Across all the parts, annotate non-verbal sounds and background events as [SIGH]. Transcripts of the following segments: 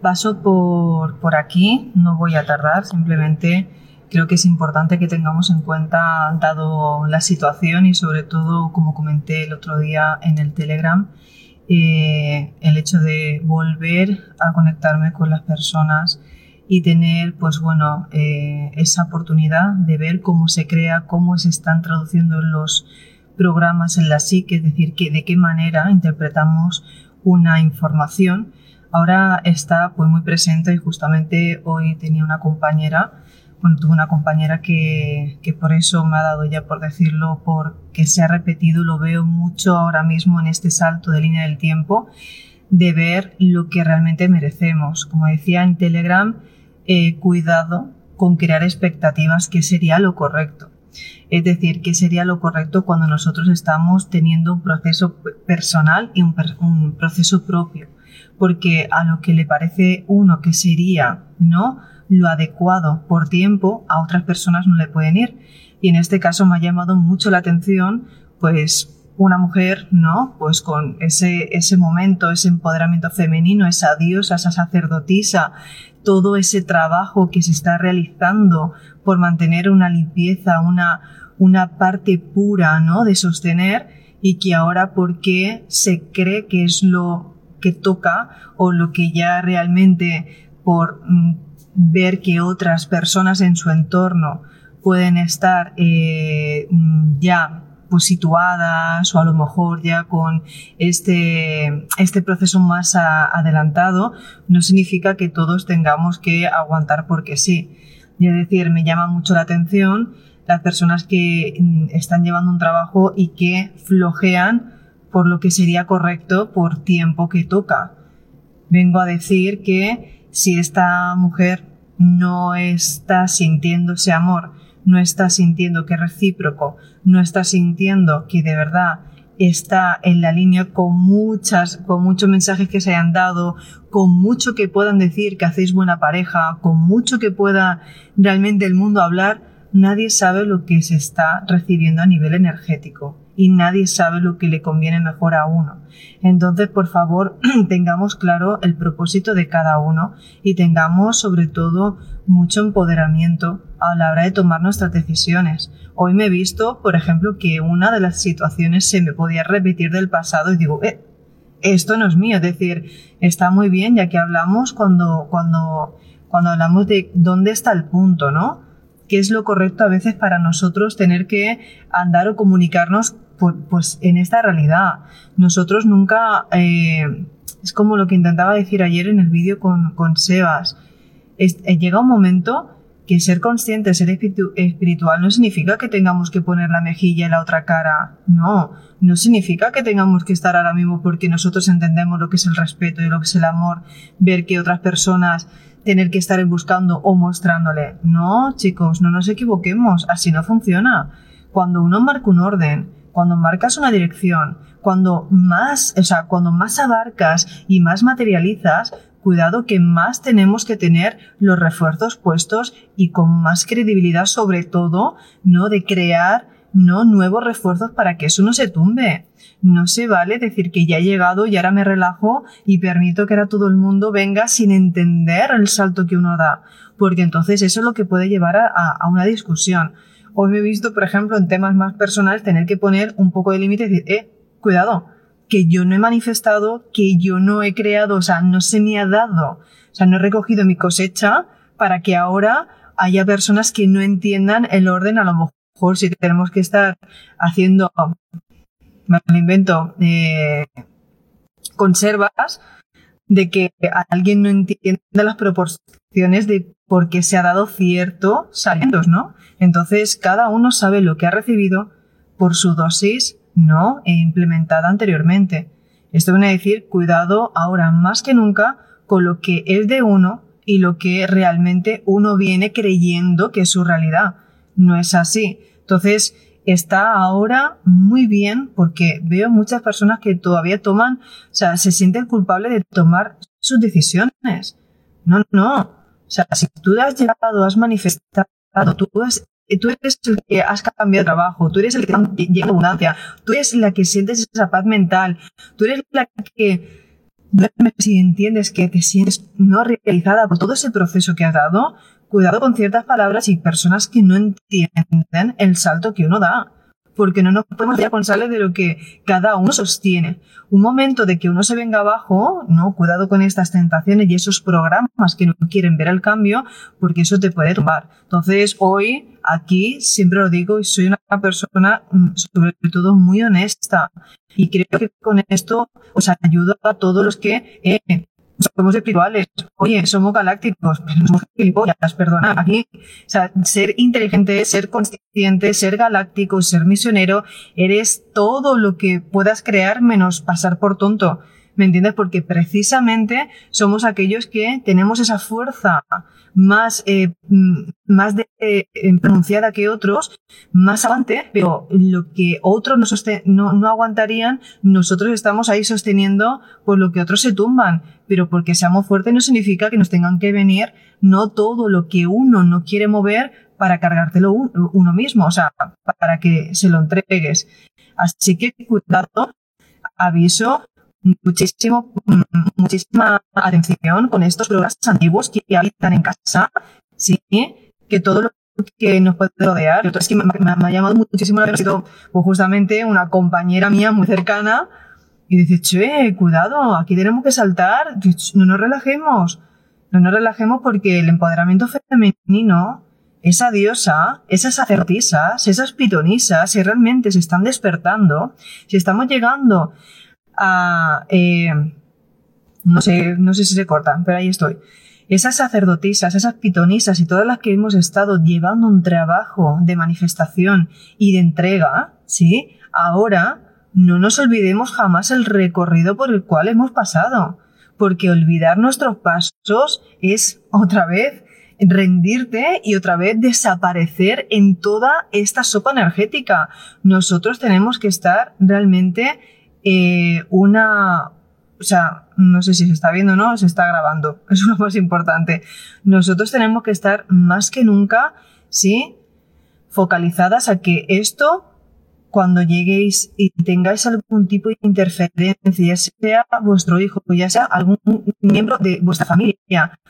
Paso por, por aquí, no voy a tardar, simplemente creo que es importante que tengamos en cuenta, dado la situación y sobre todo, como comenté el otro día en el Telegram, eh, el hecho de volver a conectarme con las personas y tener, pues bueno, eh, esa oportunidad de ver cómo se crea, cómo se están traduciendo los programas en la psique, es decir, que, de qué manera interpretamos una información. Ahora está pues muy presente y justamente hoy tenía una compañera bueno, tuve una compañera que, que, por eso me ha dado ya por decirlo, porque se ha repetido, lo veo mucho ahora mismo en este salto de línea del tiempo, de ver lo que realmente merecemos. Como decía en Telegram, eh, cuidado con crear expectativas, que sería lo correcto. Es decir, que sería lo correcto cuando nosotros estamos teniendo un proceso personal y un, un proceso propio. Porque a lo que le parece uno que sería, ¿no? lo adecuado por tiempo a otras personas no le pueden ir. Y en este caso me ha llamado mucho la atención, pues una mujer, ¿no? Pues con ese, ese momento, ese empoderamiento femenino, esa diosa, esa sacerdotisa, todo ese trabajo que se está realizando por mantener una limpieza, una, una parte pura, ¿no? De sostener y que ahora porque se cree que es lo que toca o lo que ya realmente por mm, ver que otras personas en su entorno pueden estar eh, ya pues situadas o a lo mejor ya con este, este proceso más adelantado, no significa que todos tengamos que aguantar porque sí. Es decir, me llama mucho la atención las personas que mm, están llevando un trabajo y que flojean por lo que sería correcto por tiempo que toca. Vengo a decir que si esta mujer no está sintiendo ese amor, no está sintiendo que es recíproco, no está sintiendo que de verdad está en la línea con muchas, con muchos mensajes que se hayan dado, con mucho que puedan decir que hacéis buena pareja, con mucho que pueda realmente el mundo hablar, nadie sabe lo que se está recibiendo a nivel energético y nadie sabe lo que le conviene mejor a uno. Entonces, por favor, [CLEARS THROAT] tengamos claro el propósito de cada uno y tengamos sobre todo mucho empoderamiento a la hora de tomar nuestras decisiones. Hoy me he visto, por ejemplo, que una de las situaciones se me podía repetir del pasado y digo, eh, esto no es mío, es decir, está muy bien ya que hablamos cuando, cuando, cuando hablamos de dónde está el punto, ¿no? ¿Qué es lo correcto a veces para nosotros tener que andar o comunicarnos pues en esta realidad. Nosotros nunca, eh, es como lo que intentaba decir ayer en el vídeo con, con Sebas, eh, llega un momento que ser consciente, ser espiritual no significa que tengamos que poner la mejilla en la otra cara. No, no significa que tengamos que estar ahora mismo porque nosotros entendemos lo que es el respeto y lo que es el amor, ver que otras personas tener que estar buscando o mostrándole. No, chicos, no nos equivoquemos, así no funciona. Cuando uno marca un orden, cuando marcas una dirección, cuando más, o sea, cuando más abarcas y más materializas, cuidado que más tenemos que tener los refuerzos puestos y con más credibilidad sobre todo, ¿no? De crear, ¿no? Nuevos refuerzos para que eso no se tumbe. No se vale decir que ya he llegado y ahora me relajo y permito que ahora todo el mundo venga sin entender el salto que uno da. Porque entonces eso es lo que puede llevar a, a una discusión. Hoy me he visto, por ejemplo, en temas más personales, tener que poner un poco de límite y decir, eh, cuidado, que yo no he manifestado, que yo no he creado, o sea, no se me ha dado, o sea, no he recogido mi cosecha para que ahora haya personas que no entiendan el orden, a lo mejor si tenemos que estar haciendo, me lo invento, eh, conservas, de que alguien no entienda las proporciones de por qué se ha dado cierto salientos, ¿no? Entonces, cada uno sabe lo que ha recibido por su dosis no e implementada anteriormente. Esto viene a decir, cuidado ahora más que nunca con lo que es de uno y lo que realmente uno viene creyendo que es su realidad. No es así. Entonces, está ahora muy bien porque veo muchas personas que todavía toman, o sea, se sienten culpables de tomar sus decisiones. No, no. O sea, si tú has llegado, has manifestado, tú, tú eres el que has cambiado de trabajo, tú eres el que llega abundancia, tú eres la que sientes esa paz mental, tú eres la que, si entiendes que te sientes no realizada por todo ese proceso que has dado, cuidado con ciertas palabras y personas que no entienden el salto que uno da. Porque no nos podemos responsable de lo que cada uno sostiene. Un momento de que uno se venga abajo, no, cuidado con estas tentaciones y esos programas que no quieren ver el cambio, porque eso te puede tumbar. Entonces, hoy, aquí, siempre lo digo, y soy una persona, mm, sobre todo, muy honesta. Y creo que con esto os ayuda a todos los que eh, somos espirituales, oye, somos galácticos, pero somos gilipollas, perdona. Aquí, o sea, ser inteligente, ser consciente, ser galáctico, ser misionero, eres todo lo que puedas crear menos pasar por tonto. ¿Me entiendes? Porque precisamente somos aquellos que tenemos esa fuerza más, eh, mm, más de, eh, pronunciada que otros, más avante, pero lo que otros no, no, aguantarían, nosotros estamos ahí sosteniendo por lo que otros se tumban. Pero porque seamos fuertes no significa que nos tengan que venir no todo lo que uno no quiere mover para cargártelo uno mismo, o sea, para que se lo entregues. Así que cuidado, aviso, muchísimo, muchísima atención con estos programas antiguos que habitan en casa, ¿sí? Que todo lo que nos puede rodear. es que me, ha llamado muchísimo la atención, pues justamente una compañera mía muy cercana y dice, che, cuidado, aquí tenemos que saltar, no nos relajemos, no nos relajemos porque el empoderamiento femenino, esa diosa, esas sacerdotisas, esas pitonisas, si realmente se están despertando, si estamos llegando Eh, no sé, no sé si se cortan, pero ahí estoy. Esas sacerdotisas, esas pitonisas y todas las que hemos estado llevando un trabajo de manifestación y de entrega, ¿sí? Ahora no nos olvidemos jamás el recorrido por el cual hemos pasado, porque olvidar nuestros pasos es otra vez rendirte y otra vez desaparecer en toda esta sopa energética. Nosotros tenemos que estar realmente eh, una, o sea, no sé si se está viendo o no, se está grabando. [LAUGHS] Es lo más importante. Nosotros tenemos que estar más que nunca, ¿sí? Focalizadas a que esto, cuando lleguéis y tengáis algún tipo de interferencia, ya sea vuestro hijo, ya sea algún miembro de vuestra familia,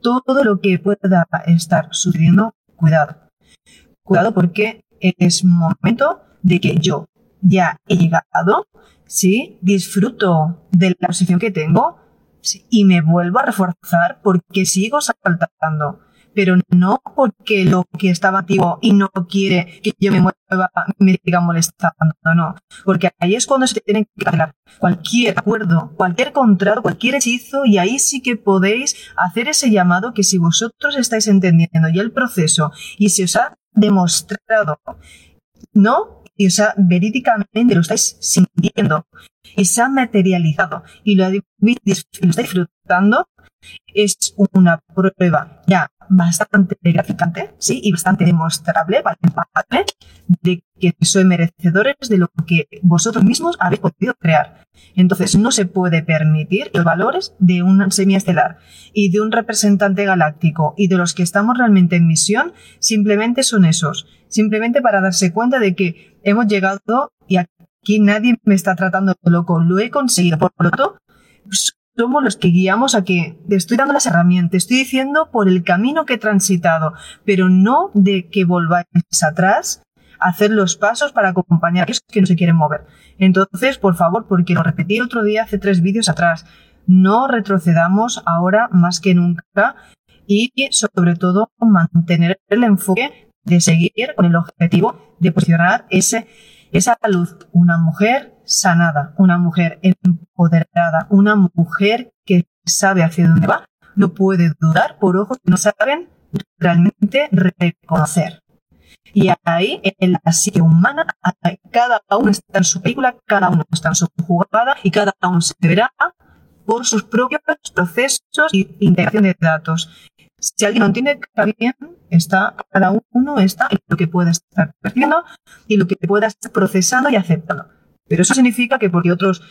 todo lo que pueda estar sucediendo, cuidado. Cuidado porque es momento de que yo ya he llegado ¿sí? Disfruto de la posición que tengo y me vuelvo a reforzar porque sigo saltando. Pero no porque lo que estaba activo y no quiere que yo me mueva me siga molestando, no. Porque ahí es cuando se tienen que cancelar cualquier acuerdo, cualquier contrato, cualquier hechizo y ahí sí que podéis hacer ese llamado que si vosotros estáis entendiendo ya el proceso y se os ha demostrado, no y o sea, verídicamente lo estáis sintiendo y se ha materializado. Y lo, lo estáis disfrutando, es una prueba ya bastante gratificante, sí, y bastante demostrable, palpable, de que sois merecedores de lo que vosotros mismos habéis podido crear. Entonces, no se puede permitir los valores de un semiestelar y de un representante galáctico y de los que estamos realmente en misión, simplemente son esos. Simplemente para darse cuenta de que hemos llegado y aquí nadie me está tratando de loco, lo he conseguido. Por lo tanto, somos los que guiamos a que estoy dando las herramientas, estoy diciendo por el camino que he transitado, pero no de que volváis atrás hacer los pasos para acompañar a aquellos que no se quieren mover. Entonces, por favor, porque lo repetí el otro día hace tres vídeos atrás, no retrocedamos ahora más que nunca y sobre todo mantener el enfoque de seguir con el objetivo de posicionar ese, esa luz. Una mujer sanada, una mujer empoderada, una mujer que sabe hacia dónde va, no puede dudar por ojos que no saben realmente reconocer. Y ahí, en la psique humana, cada uno está en su película, cada uno está en su jugada y cada uno se verá por sus propios procesos y integración de datos. Si alguien no entiende, está bien, está, cada uno está en lo que pueda estar percibiendo y lo que pueda estar procesando y aceptando. Pero eso significa que porque otros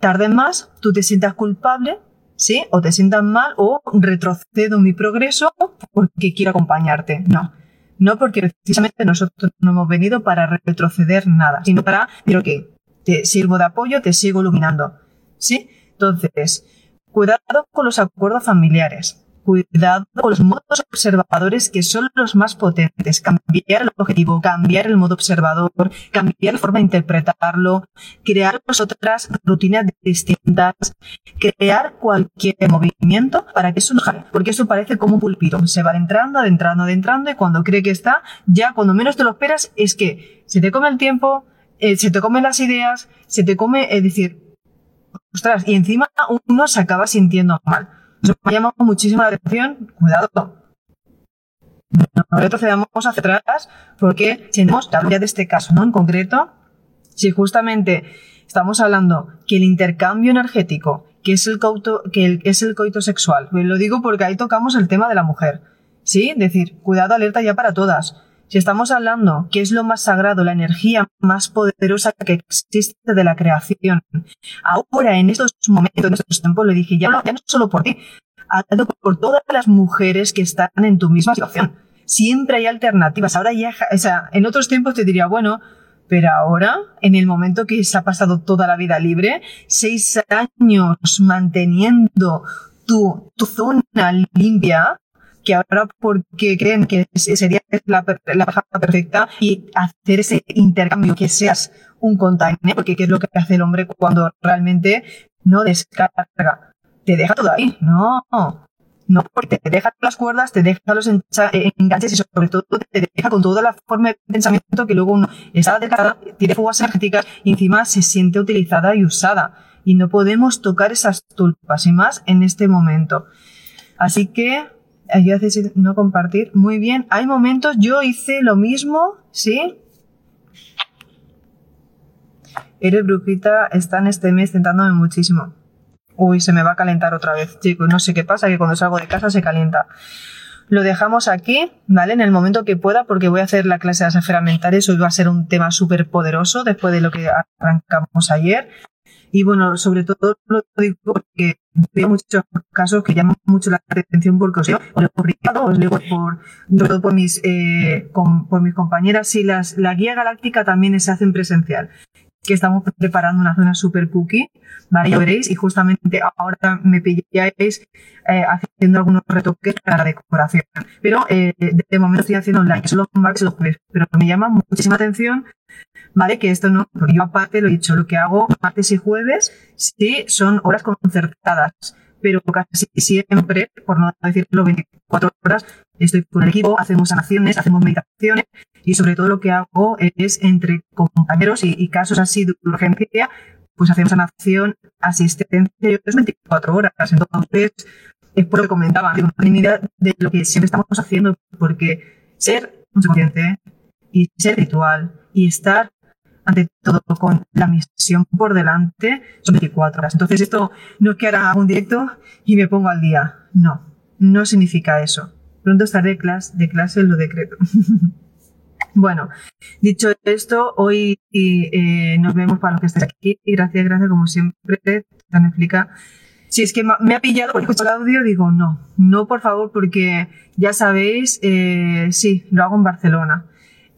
tarden más, tú te sientas culpable, ¿sí? O te sientas mal o retrocedo mi progreso porque quiero acompañarte. No. No porque precisamente nosotros no hemos venido para retroceder nada, sino para decir, ok, te sirvo de apoyo, te sigo iluminando. ¿Sí? Entonces, cuidado con los acuerdos familiares. Cuidado con los modos observadores que son los más potentes. Cambiar el objetivo, cambiar el modo observador, cambiar la forma de interpretarlo, crear otras rutinas distintas, crear cualquier movimiento para que eso no jale. Porque eso parece como un pulpito. Se va adentrando, adentrando, adentrando y cuando cree que está, ya cuando menos te lo esperas es que se te come el tiempo, eh, se te comen las ideas, se te come, es decir, ostras, y encima uno se acaba sintiendo mal. Eso me llama muchísimo la atención, cuidado. No retrocedamos hacia atrás porque tenemos la de este caso, ¿no? En concreto, si justamente estamos hablando que el intercambio energético, que es el, coito, que es el coito sexual, lo digo porque ahí tocamos el tema de la mujer, ¿sí? Decir, cuidado, alerta ya para todas. Si estamos hablando que es lo más sagrado, la energía más poderosa que existe de la creación, ahora en estos momentos, en estos tiempos, le dije, ya no, ya solo por ti, hazlo por todas las mujeres que están en tu misma situación. Siempre hay alternativas. Ahora ya, o sea, en otros tiempos te diría, bueno, pero ahora, en el momento que se ha pasado toda la vida libre, seis años manteniendo tu, tu zona limpia, que ahora porque creen que sería la, la pareja perfecta y hacer ese intercambio, que seas un container, porque qué es lo que hace el hombre cuando realmente no descarga. Te deja todo ahí. No, no, porque te deja las cuerdas, te deja los enganches y sobre todo te deja con toda la forma de pensamiento que luego uno está descargada, tiene fugas energéticas y encima se siente utilizada y usada. Y no podemos tocar esas tulpas y más en este momento. Así que ayuda a no compartir. Muy bien, hay momentos, yo hice lo mismo, ¿sí? Eres brujita, está en este mes tentándome muchísimo. Uy, se me va a calentar otra vez, chicos. No sé qué pasa, que cuando salgo de casa se calienta. Lo dejamos aquí, ¿vale? En el momento que pueda, porque voy a hacer la clase de las esferas mentales. Hoy va a ser un tema súper poderoso después de lo que arrancamos ayer. Y bueno, sobre todo lo digo porque veo muchos casos que llaman mucho la atención porque os leo, os leo os leo por, todo por mis, eh, por mis compañeras. Y las, la guía galáctica también se hace en presencial que estamos preparando una zona super cookie, ¿vale? Ya veréis, y justamente ahora me pilláis eh, haciendo algunos retoques para la decoración. Pero eh, de momento estoy haciendo online, solo martes y los jueves, pero me llama muchísima atención ¿vale? Que esto no, porque yo aparte lo he dicho, lo que hago martes y jueves sí son horas concertadas, pero casi siempre, por no decirlo 24 horas, estoy con el equipo, hacemos sanaciones, hacemos meditaciones y sobre todo lo que hago es entre compañeros y, casos así de urgencia, pues hacemos sanación, asistencia, es 24 horas. Entonces, es por lo que comentaba, de lo que siempre estamos haciendo, porque ser consciente y ser ritual y estar ante todo con la misión por delante, son 24 horas. Entonces esto no es que hará un directo y me pongo al día. No, no significa eso. Pronto estaré de clase, de clase lo decreto. [LAUGHS] bueno, dicho esto, hoy eh, nos vemos para los que estéis aquí. Gracias, gracias, como siempre, tan explica. Si es que me ha pillado por escuchar el audio, digo no, no por favor, porque ya sabéis, eh, sí, lo hago en Barcelona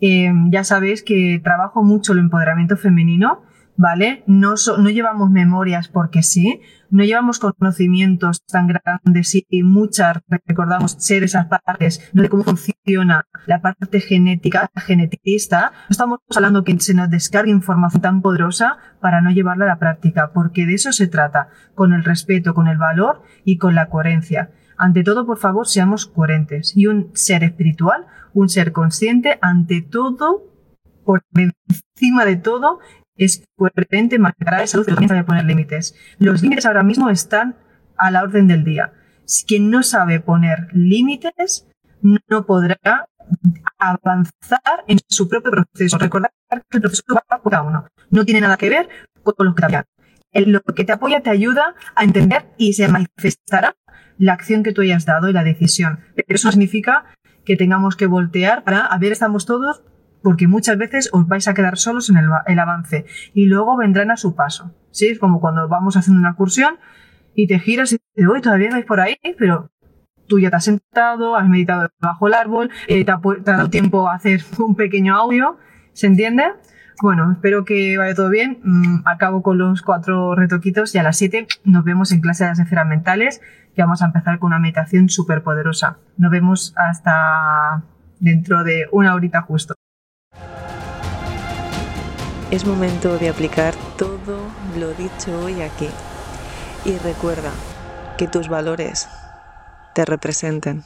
eh, ya sabéis que trabajo mucho el empoderamiento femenino, ¿vale? No, no llevamos memorias porque sí, no llevamos conocimientos tan grandes y muchas recordamos ser esas partes de cómo funciona la parte genética, geneticista. No estamos hablando que se nos descargue información tan poderosa para no llevarla a la práctica, porque de eso se trata, con el respeto, con el valor y con la coherencia. Ante todo, por favor, seamos coherentes. Y un ser espiritual un ser consciente ante todo, por encima de todo, es coherente, marcará esa luz y sabe poner límites. Los límites ahora mismo están a la orden del día. Quien no sabe poner límites no podrá avanzar en su propio proceso. Recordar que el proceso va por cada uno. No tiene nada que ver con los que cambian. lo que te apoya te ayuda a entender y se manifestará la acción que tú hayas dado y la decisión. Eso significa que tengamos que voltear para a ver, estamos todos, porque muchas veces os vais a quedar solos en el, avance y luego vendrán a su paso. ¿sí? Es como cuando vamos haciendo una cursión y te giras y dices, hoy todavía vais por ahí, pero tú ya te has sentado, has meditado bajo el árbol, eh, te, te ha dado tiempo a hacer [LAUGHS] un pequeño audio, ¿se entiende? Bueno, espero que vaya todo bien. Mm, acabo con los cuatro retoquitos y a las siete nos vemos en clase de las esferas mentales que vamos a empezar con una meditación súper poderosa. Nos vemos hasta dentro de una horita justo. Es momento de aplicar todo lo dicho hoy aquí. Y recuerda que tus valores te representen.